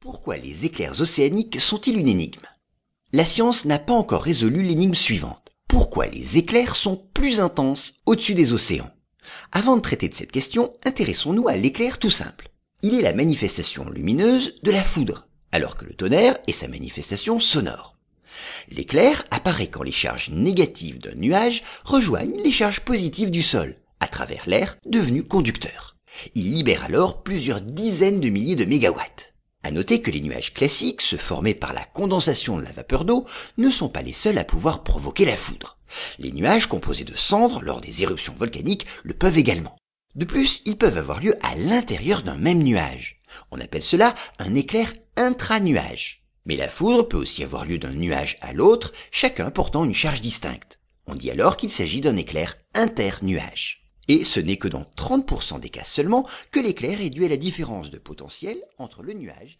Pourquoi les éclairs océaniques sont-ils une énigme? La science n'a pas encore résolu l'énigme suivante. Pourquoi les éclairs sont plus intenses au-dessus des océans? Avant de traiter de cette question, intéressons-nous à l'éclair tout simple. Il est la manifestation lumineuse de la foudre, alors que le tonnerre est sa manifestation sonore. L'éclair apparaît quand les charges négatives d'un nuage rejoignent les charges positives du sol, à travers l'air devenu conducteur. Il libère alors plusieurs dizaines de milliers de mégawatts. À noter que les nuages classiques, ceux formés par la condensation de la vapeur d'eau, ne sont pas les seuls à pouvoir provoquer la foudre. Les nuages composés de cendres lors des éruptions volcaniques le peuvent également. De plus, ils peuvent avoir lieu à l'intérieur d'un même nuage. On appelle cela un éclair intra-nuage. Mais la foudre peut aussi avoir lieu d'un nuage à l'autre, chacun portant une charge distincte. On dit alors qu'il s'agit d'un éclair inter-nuage. Et ce n'est que dans 30% des cas seulement que l'éclair est dû à la différence de potentiel entre le nuage